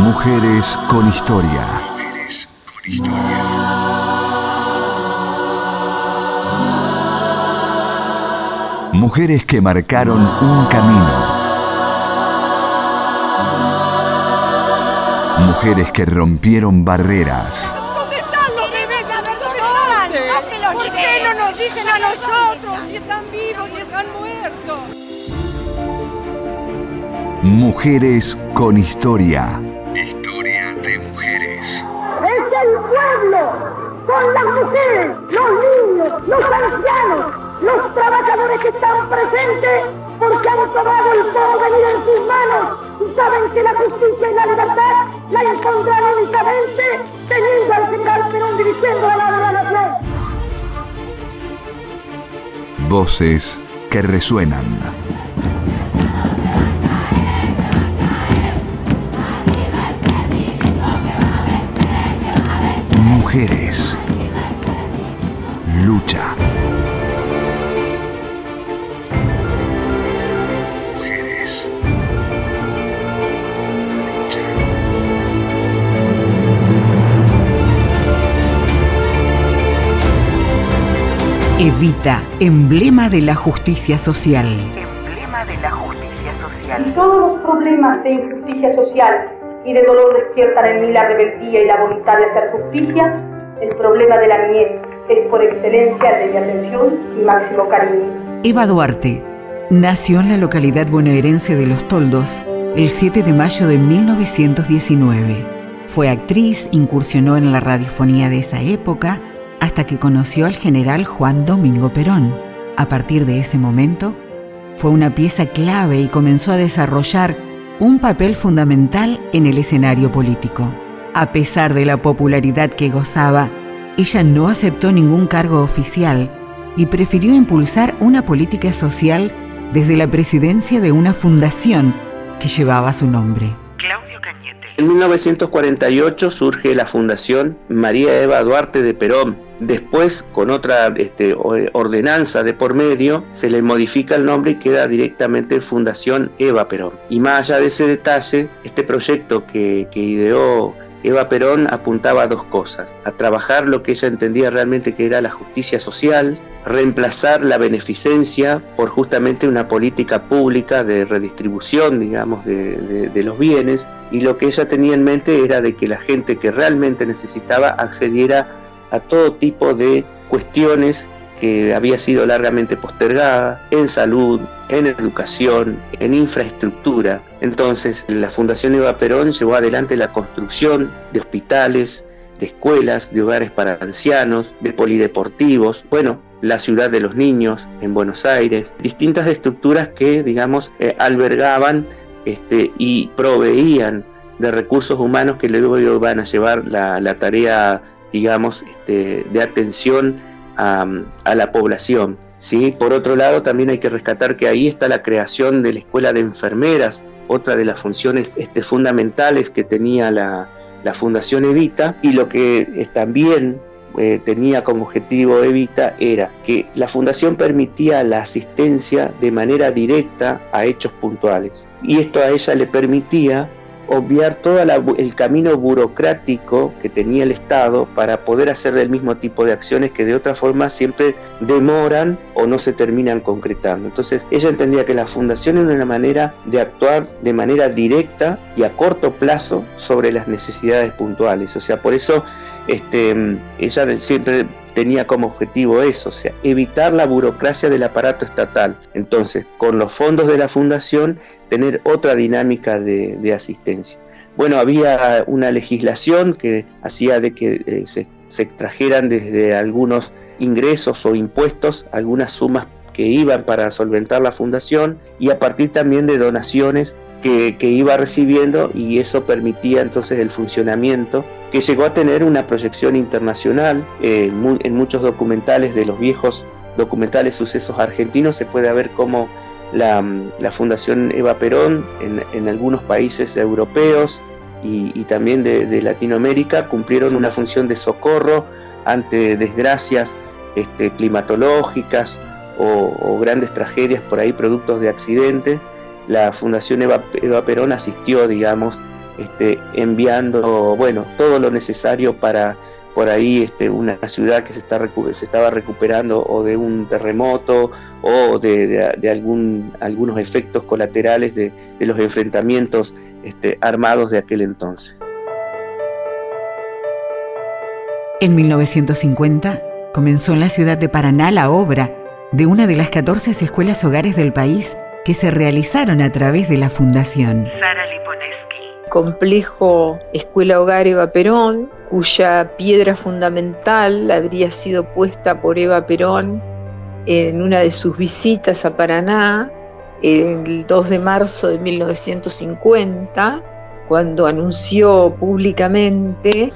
Mujeres con historia. Mujeres con historia. Mujeres que marcaron un camino. Mujeres que rompieron barreras. ¿Dónde están los bebés adolescentes? ¿Por qué no nos dicen a nosotros si están vivos, si están muertos? Mujeres con. Historia los ancianos, los trabajadores que están presentes porque han tomado el poder en sus manos y saben que la justicia y la libertad la impondrán únicamente teniendo al general Perón dirigiendo a la nación. Voces que resuenan. Mujeres. Lucha. Mujeres. Lucha. Evita, emblema de la justicia social. emblema de la justicia social. Y todos los problemas de injusticia social y de dolor despiertan en mí la rebeldía y la voluntad de hacer justicia, el problema de la niñez es por excelencia el de mi atención y máximo cariño. Eva Duarte nació en la localidad bonaerense de Los Toldos el 7 de mayo de 1919. Fue actriz, incursionó en la radiofonía de esa época hasta que conoció al general Juan Domingo Perón. A partir de ese momento, fue una pieza clave y comenzó a desarrollar un papel fundamental en el escenario político. A pesar de la popularidad que gozaba, ella no aceptó ningún cargo oficial y prefirió impulsar una política social desde la presidencia de una fundación que llevaba su nombre. Claudio Cañete. En 1948 surge la Fundación María Eva Duarte de Perón. Después, con otra este, ordenanza de por medio, se le modifica el nombre y queda directamente Fundación Eva Perón. Y más allá de ese detalle, este proyecto que, que ideó Eva Perón apuntaba a dos cosas, a trabajar lo que ella entendía realmente que era la justicia social, reemplazar la beneficencia por justamente una política pública de redistribución, digamos, de, de- de los bienes, y lo que ella tenía en mente era de que la gente que realmente necesitaba accediera a todo tipo de cuestiones que había sido largamente postergada en salud, en educación, en infraestructura. Entonces, la Fundación Eva Perón llevó adelante la construcción de hospitales, de escuelas, de hogares para ancianos, de polideportivos, bueno, la ciudad de los niños en Buenos Aires, distintas estructuras que, digamos, eh, albergaban este, y proveían de recursos humanos que luego iban a llevar la, la tarea, digamos, este, de atención a, la población. ¿sí? Por otro lado, también hay que rescatar que ahí está la creación de la escuela de enfermeras, otra de las funciones este, fundamentales que tenía la, la Fundación Evita, y lo que eh, también eh, tenía como objetivo Evita era que la fundación permitía la asistencia de manera directa a hechos puntuales. Y esto a ella le permitía obviar todo el camino burocrático que tenía el Estado para poder hacer el mismo tipo de acciones que de otra forma siempre demoran o no se terminan concretando. Entonces ella entendía que la fundación era una manera de actuar de manera directa y a corto plazo sobre las necesidades puntuales. O sea, por eso este, ella siempre tenía como objetivo eso, o sea, evitar la burocracia del aparato estatal. Entonces, con los fondos de la fundación, tener otra dinámica de, de asistencia. Bueno, había una legislación que hacía de que eh, se, se extrajeran desde algunos ingresos o impuestos algunas sumas que iban para solventar la fundación y a partir también de donaciones que, que iba recibiendo y eso permitía entonces el funcionamiento que llegó a tener una proyección internacional. Eh, en muchos documentales de los viejos documentales sucesos argentinos se puede ver cómo la, la Fundación Eva Perón en, en algunos países europeos y, también de, de Latinoamérica cumplieron una función de socorro ante desgracias este, climatológicas o, o grandes tragedias por ahí productos de accidentes. La Fundación Eva, Eva Perón asistió, digamos, este, enviando bueno, todo lo necesario para por ahí este, una ciudad que se, está, se estaba recuperando o de un terremoto o de, algún, algunos efectos colaterales de, los enfrentamientos este, armados de aquel entonces. En 1950 comenzó en la ciudad de Paraná la obra de una de las 14 escuelas hogares del país que se realizaron a través de la Fundación. Sara Liponeski. Complejo Escuela Hogar Eva Perón, cuya piedra fundamental habría sido puesta por Eva Perón en una de sus visitas a Paraná el 2 de marzo de 1950, cuando anunció públicamente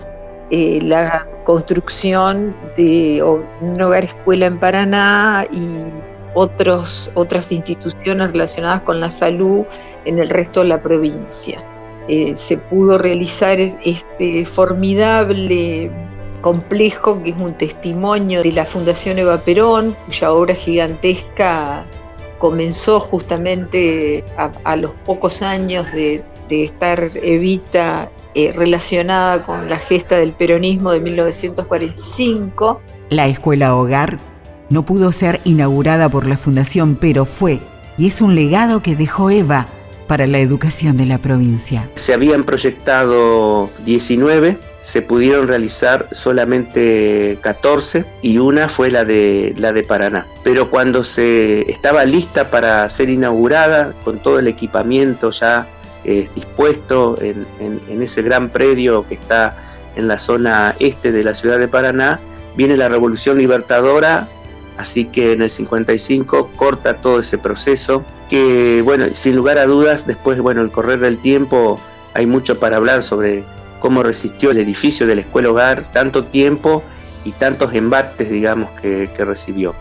eh, la construcción de un hogar escuela en Paraná y otros, otras instituciones relacionadas con la salud en el resto de la provincia. Eh, se pudo realizar este formidable complejo que es un testimonio de la Fundación Eva Perón, cuya obra gigantesca comenzó justamente a, los pocos años de, estar Evita eh, relacionada con la gesta del peronismo de 1945. La escuela hogar no pudo ser inaugurada por la Fundación, pero fue y es un legado que dejó Eva para la educación de la provincia. Se habían proyectado 19, se pudieron realizar solamente 14 y una fue la de, la de Paraná. Pero cuando se estaba lista para ser inaugurada, con todo el equipamiento ya eh, dispuesto en, en ese gran predio que está en la zona este de la ciudad de Paraná, viene la Revolución Libertadora Así que en el 55 corta todo ese proceso que, bueno, sin lugar a dudas, después, bueno, el correr del tiempo hay mucho para hablar sobre cómo resistió el edificio de la escuela hogar tanto tiempo y tantos embates, digamos, que, recibió.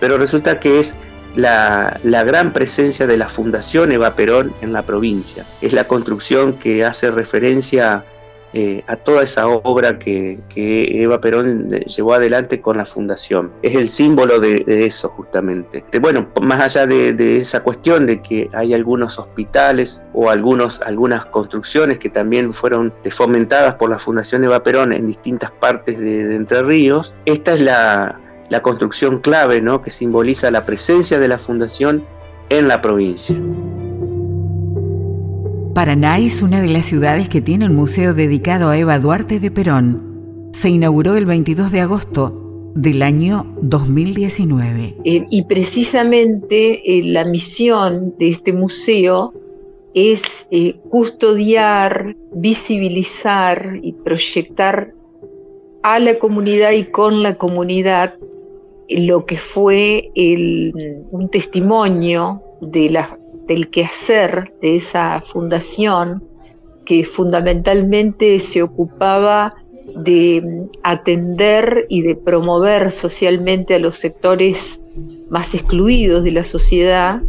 Pero resulta que es la, la, gran presencia de la Fundación Eva Perón en la provincia. Es la construcción que hace referencia eh, a toda esa obra que, Eva Perón llevó adelante con la fundación. Es el símbolo de, eso justamente. Bueno, más allá de, esa cuestión de que hay algunos hospitales o algunos, algunas construcciones que también fueron fomentadas por la Fundación Eva Perón en distintas partes de, Entre Ríos, esta es la, la construcción clave ¿no? que simboliza la presencia de la fundación en la provincia. Paraná es una de las ciudades que tiene un museo dedicado a Eva Duarte de Perón. Se inauguró el 22 de agosto del año 2019. Eh, y precisamente eh, la misión de este museo es eh, custodiar, visibilizar y proyectar a la comunidad y con la comunidad lo que fue un testimonio de la del quehacer de esa fundación que fundamentalmente se ocupaba de atender y de promover socialmente a los sectores más excluidos de la sociedad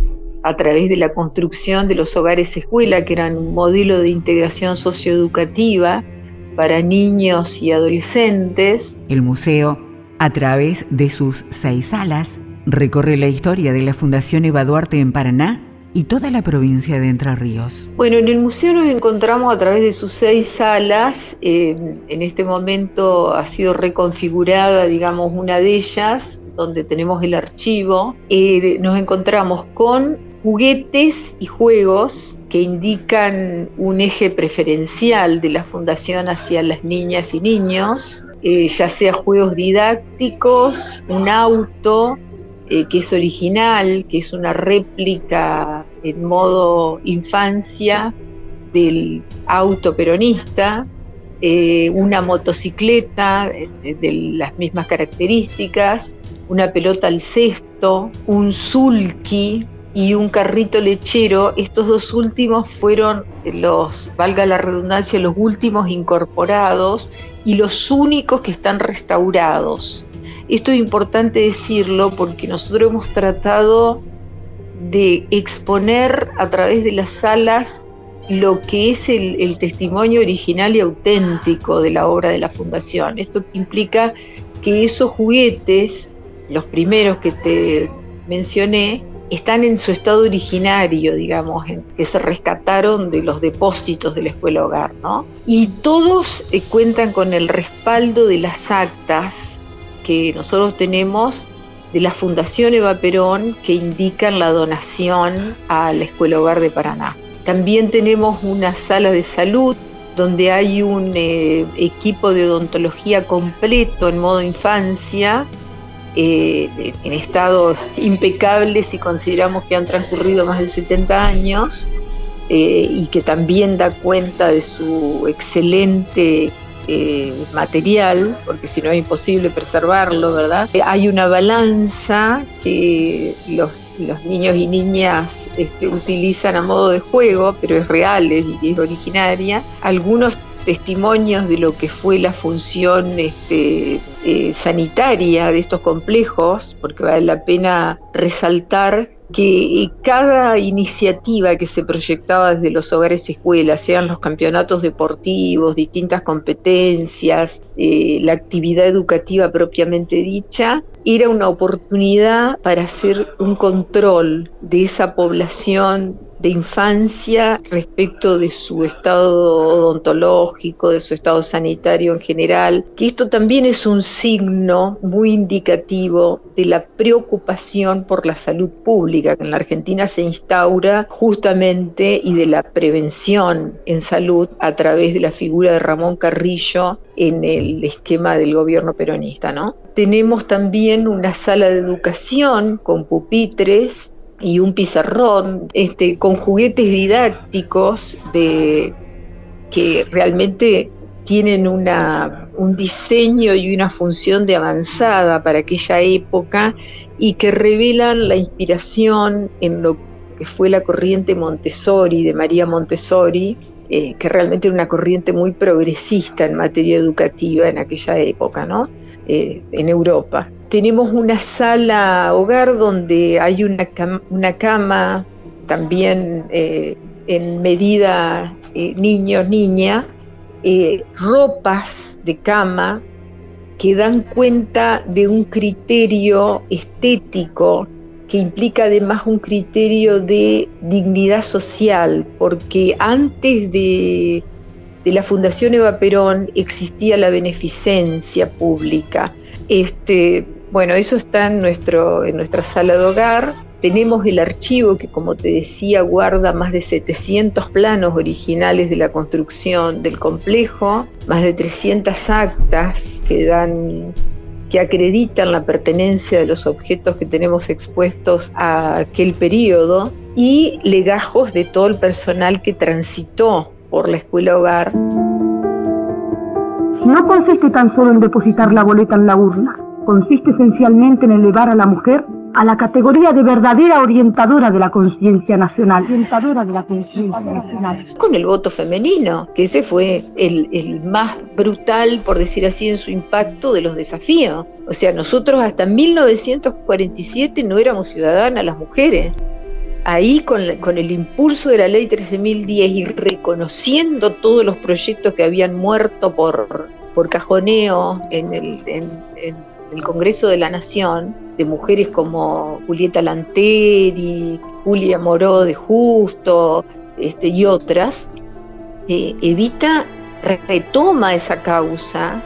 a través de la construcción de los hogares escuela, que eran un modelo de integración socioeducativa para niños y adolescentes. El museo, a través de sus seis salas, recorre la historia de la Fundación Eva Duarte en Paraná y toda la provincia de Entre Ríos. Bueno, en el museo nos encontramos a través de sus seis salas. Eh, en este momento ha sido reconfigurada, digamos, una de ellas, donde tenemos el archivo. Eh, nos encontramos con juguetes y juegos que indican un eje preferencial de la fundación hacia las niñas y niños, eh, ya sea juegos didácticos, un auto, eh, que es original, que es una réplica en modo infancia del auto peronista, eh, una motocicleta de, las mismas características, una pelota al cesto, un sulky y un carrito lechero. Estos dos últimos fueron los, valga la redundancia, los últimos incorporados y los únicos que están restaurados. Esto es importante decirlo porque nosotros hemos tratado de exponer a través de las salas lo que es el, testimonio original y auténtico de la obra de la Fundación. Esto implica que esos juguetes, los primeros que te mencioné, están en su estado originario, digamos, que se rescataron de los depósitos de la escuela hogar, ¿no? Y todos eh, cuentan con el respaldo de las actas que nosotros tenemos de la Fundación Eva Perón que indican la donación a la Escuela Hogar de Paraná. También tenemos una sala de salud donde hay un eh, equipo de odontología completo en modo infancia, eh, en estado impecable si consideramos que han transcurrido más de 70 años eh, y que también da cuenta de su excelente material, porque si no es imposible preservarlo, ¿verdad? hay una balanza que los niños y niñas este, utilizan a modo de juego, pero es real y es originaria. Algunos testimonios de lo que fue la función este, eh, sanitaria de estos complejos, porque vale la pena resaltar que cada iniciativa que se proyectaba desde los hogares escuelas, sean los campeonatos deportivos, distintas competencias, eh, la actividad educativa propiamente dicha, era una oportunidad para hacer un control de esa población de infancia respecto de su estado odontológico, de su estado sanitario en general, que esto también es un signo muy indicativo de la preocupación por la salud que en la Argentina se instaura justamente y de la prevención en salud a través de la figura de Ramón Carrillo en el esquema del gobierno peronista, ¿no? Tenemos también una sala de educación con pupitres y un pizarrón este, con juguetes didácticos de, que realmente tienen una, un diseño y una función de avanzada para aquella época y que revelan la inspiración en lo que fue la corriente Montessori, de María Montessori, eh, que realmente era una corriente muy progresista en materia educativa en aquella época, ¿no? Eh, en Europa. Tenemos una sala hogar donde hay una, una cama también eh, en medida niños, niña, ropas de cama que dan cuenta de un criterio estético que implica además un criterio de dignidad social, porque antes de, la Fundación Eva Perón existía la beneficencia pública. Este, bueno, eso está nuestro, en nuestra sala de hogar. Tenemos el archivo que, como te decía, guarda más de 700 planos originales de la construcción del complejo, más de 300 actas que dan que acreditan la pertenencia de los objetos que tenemos expuestos a aquel periodo y legajos de todo el personal que transitó por la escuela hogar. No consiste tan solo en depositar la boleta en la urna, consiste esencialmente en elevar a la mujer a la categoría de verdadera orientadora de la conciencia nacional. Orientadora de la conciencia nacional. Con el voto femenino, que ese fue el, el, más brutal, por decir así, en su impacto de los desafíos. O sea, nosotros hasta 1947 no éramos ciudadanas las mujeres. Ahí con, con el impulso de la ley 13.010 y reconociendo todos los proyectos que habían muerto por, por cajoneo en el, en, el Congreso de la Nación, de mujeres como Julieta Lanteri, Julia Moró de Justo este, y otras, eh, Evita retoma esa causa,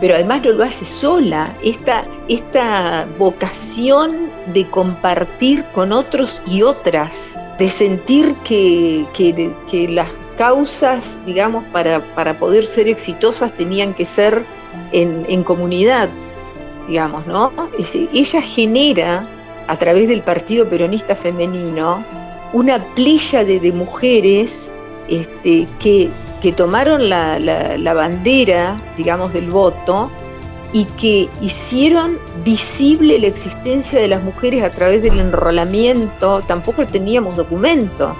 pero además no lo hace sola. Esta, esta vocación de compartir con otros y otras, de sentir que, que, las causas, digamos, para, para, poder ser exitosas tenían que ser en, en comunidad, digamos, ¿no? ella genera, a través del Partido Peronista Femenino, una playa de, mujeres este, que, que, tomaron la, la, bandera, digamos, del voto y que hicieron visible la existencia de las mujeres a través del enrolamiento. Tampoco teníamos documento,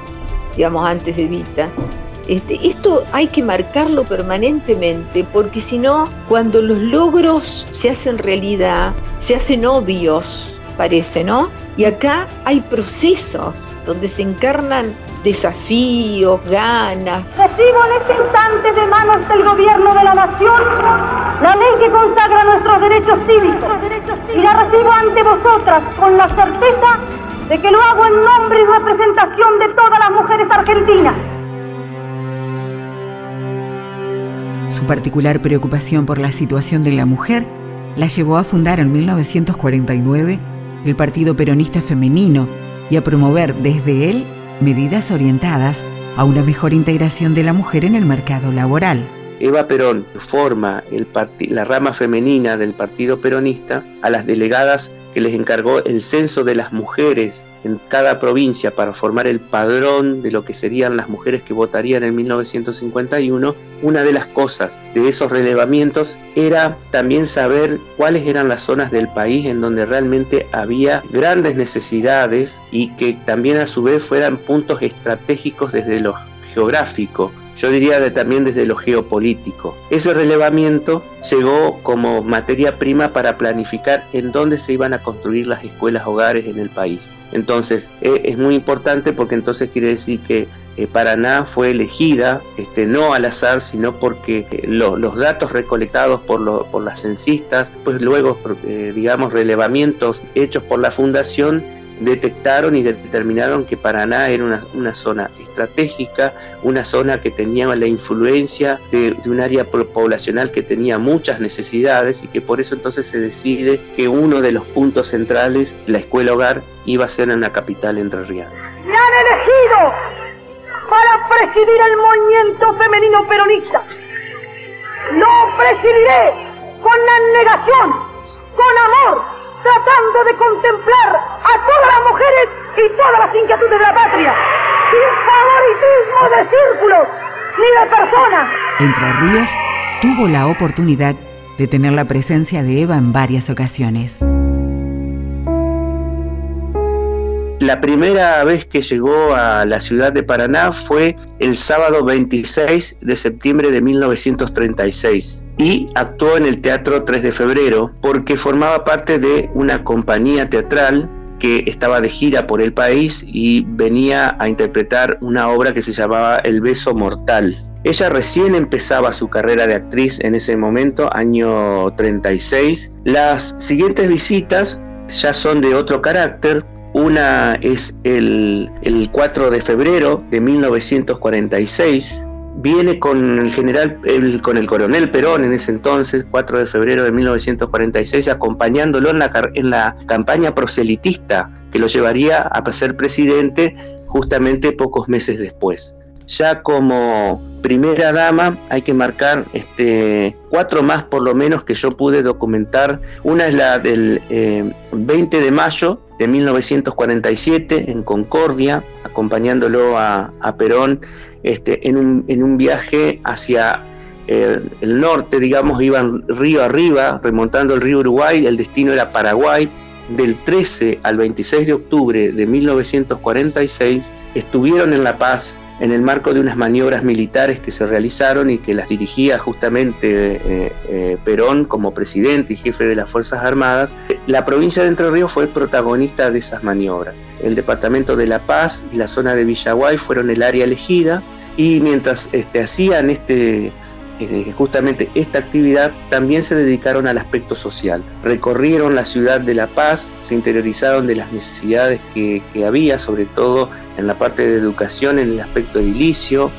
digamos, antes de Vita. Este, esto hay que marcarlo permanentemente porque si no, cuando los logros se hacen realidad, se hacen obvios, parece, ¿no? Y acá hay procesos donde se encarnan desafíos, ganas. Recibo en este instante de manos del gobierno de la nación la ley que consagra nuestros derechos cívicos y la recibo ante vosotras con la certeza de que lo hago en nombre y representación de todas las mujeres argentinas. Su particular preocupación por la situación de la mujer la llevó a fundar en 1949 el Partido Peronista Femenino y a promover desde él medidas orientadas a una mejor integración de la mujer en el mercado laboral. Eva Perón forma la rama femenina del Partido Peronista a las delegadas que les encargó el censo de las mujeres en cada provincia para formar el padrón de lo que serían las mujeres que votarían en 1951, una de las cosas de esos relevamientos era también saber cuáles eran las zonas del país en donde realmente había grandes necesidades y que también a su vez fueran puntos estratégicos desde lo geográfico yo diría también desde lo geopolítico. Ese relevamiento llegó como materia prima para planificar en dónde se iban a construir las escuelas hogares en el país. Entonces e, es muy importante porque entonces quiere decir que eh, Paraná fue elegida este, no al azar, sino porque eh, los datos recolectados por, por las censistas, pues luego, eh, digamos, relevamientos hechos por la fundación, detectaron y determinaron que Paraná era una, zona estratégica, una zona que tenía la influencia de, un área poblacional que tenía muchas necesidades y que por eso entonces se decide que uno de los puntos centrales, la escuela hogar, iba a ser en la capital entrerriana. ¡Me han elegido para presidir el movimiento femenino peronista! ¡Lo presidiré con abnegación, con amor! Tratando de contemplar a todas las mujeres y todas las inquietudes de la patria, sin favoritismo de círculos ni de personas. Entre Ríos tuvo la oportunidad de tener la presencia de Eva en varias ocasiones. La primera vez que llegó a la ciudad de Paraná fue el sábado 26 de septiembre de 1936 y actuó en el Teatro 3 de Febrero porque formaba parte de una compañía teatral que estaba de gira por el país y venía a interpretar una obra que se llamaba El beso mortal. Ella recién empezaba su carrera de actriz en ese momento, año 36. Las siguientes visitas ya son de otro carácter una es el, 4 de febrero de 1946, viene con el general, con el coronel Perón en ese entonces, 4 de febrero de 1946, acompañándolo en la, en la campaña proselitista que lo llevaría a ser presidente justamente pocos meses después. Ya como primera dama hay que marcar este, cuatro más por lo menos que yo pude documentar. Una es la del 20 eh, de mayo de 1947 en Concordia, acompañándolo a, Perón este, en, un, en, un, viaje hacia eh, el norte, digamos, iban río arriba, remontando el río Uruguay, el destino era Paraguay. Del 13 al 26 de octubre de 1946 estuvieron en La Paz en el marco de unas maniobras militares que se realizaron y que las dirigía justamente eh, eh, Perón como presidente y jefe de las Fuerzas Armadas, la provincia de Entre Ríos fue protagonista de esas maniobras. El departamento de La Paz y la zona de Villaguay fueron el área elegida y mientras este, hacían este justamente esta actividad también se dedicaron al aspecto social. Recorrieron la ciudad de La Paz, se interiorizaron de las necesidades que, había, sobre todo en la parte de educación, en el aspecto edilicio,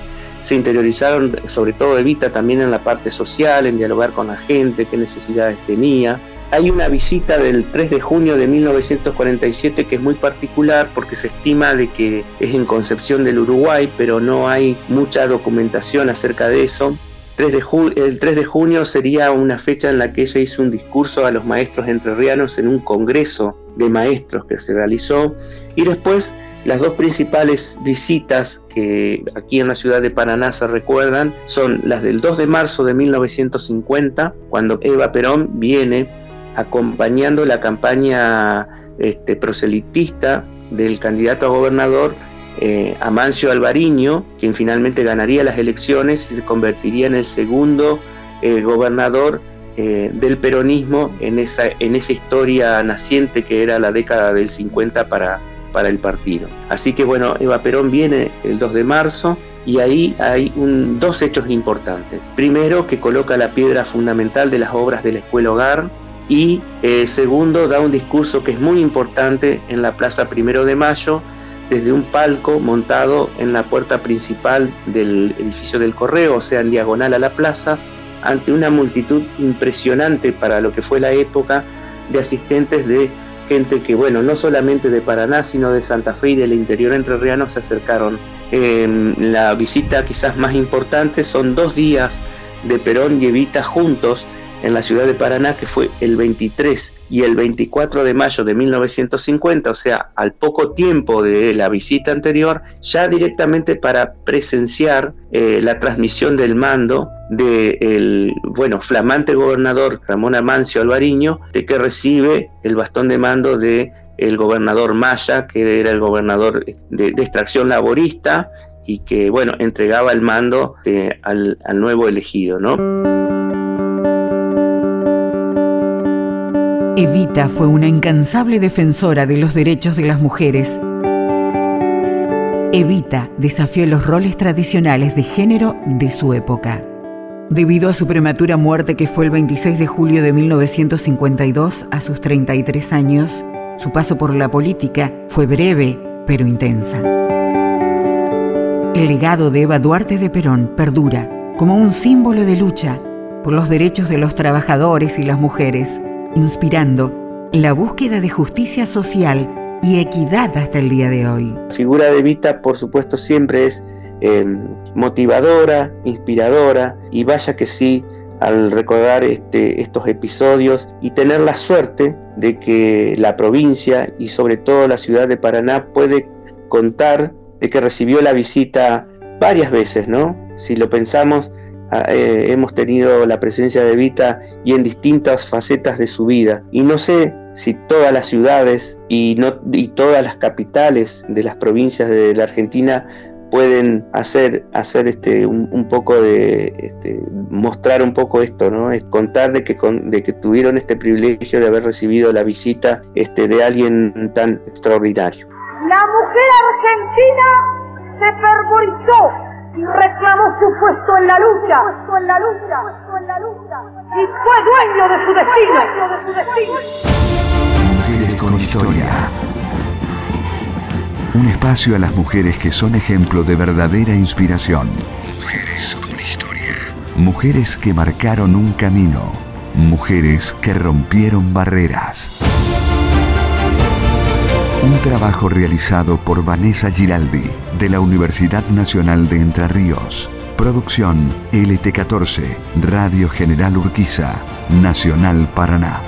se interiorizaron sobre todo Evita también en la parte social, en dialogar con la gente, qué necesidades tenía. Hay una visita del 3 de junio de 1947 que es muy particular porque se estima de que es en Concepción del Uruguay, pero no hay mucha documentación acerca de eso el 3 de junio sería una fecha en la que ella hizo un discurso a los maestros entrerrianos en un congreso de maestros que se realizó. Y después las dos principales visitas que aquí en la ciudad de Paraná se recuerdan son las del 2 de marzo de 1950, cuando Eva Perón viene acompañando la campaña este, proselitista del candidato a gobernador eh, Amancio Alvariño, quien finalmente ganaría las elecciones y se convertiría en el segundo eh, gobernador eh, del peronismo en esa, historia naciente que era la década del 50 para, el partido. Así que bueno, Eva Perón viene el 2 de marzo y ahí hay dos hechos importantes. Primero, que coloca la piedra fundamental de las obras de la escuela hogar, y eh, segundo da un discurso que es muy importante en la Plaza Primero de Mayo desde un palco montado en la puerta principal del edificio del correo, o sea, en diagonal a la plaza, ante una multitud impresionante para lo que fue la época de asistentes de gente que, bueno, no solamente de Paraná, sino de Santa Fe y del interior entrerriano se acercaron. la visita quizás más importante son dos días de Perón y Evita juntos en la ciudad de Paraná, que fue el 23 y el 24 de mayo de 1950, o sea, al poco tiempo de la visita anterior, ya directamente para presenciar eh, la transmisión del mando del bueno, flamante gobernador Ramón Amancio Alvariño, de que recibe el bastón de mando de el gobernador Maya, que era el gobernador de, extracción laborista y que, bueno, entregaba el mando eh, al, al nuevo elegido, ¿no? Evita fue una incansable defensora de los derechos de las mujeres. Evita desafió los roles tradicionales de género de su época. Debido a su prematura muerte que fue el 26 de julio de 1952 a sus 33 años, su paso por la política fue breve pero intensa. El legado de Eva Duarte de Perón perdura como un símbolo de lucha por los derechos de los trabajadores y las mujeres inspirando la búsqueda de justicia social y equidad hasta el día de hoy. La figura de Vita, por supuesto, siempre es em, motivadora, inspiradora y vaya que sí, al recordar este, estos episodios y tener la suerte de que la provincia y sobre todo la ciudad de Paraná puede contar de que recibió la visita varias veces, ¿no? Si lo pensamos, eh, hemos tenido la presencia de Vita y en distintas facetas de su vida. Y no sé si todas las ciudades y, no, y todas las capitales de las provincias de la Argentina pueden hacer, hacer este, un, poco de este, mostrar un poco esto, ¿no? Es contar de que, de que tuvieron este privilegio de haber recibido la visita este, de alguien tan extraordinario. La mujer argentina se fervorizó reclamó su puesto en la lucha, en la lucha, y fue dueño de su destino. Mujeres con historia. Un espacio a las mujeres que son ejemplo de verdadera inspiración. Mujeres con historia. Mujeres que marcaron un camino. Mujeres que rompieron barreras. Un trabajo realizado por Vanessa Giraldi de la Universidad Nacional de Entre Ríos. Producción LT14, Radio General Urquiza, Nacional Paraná.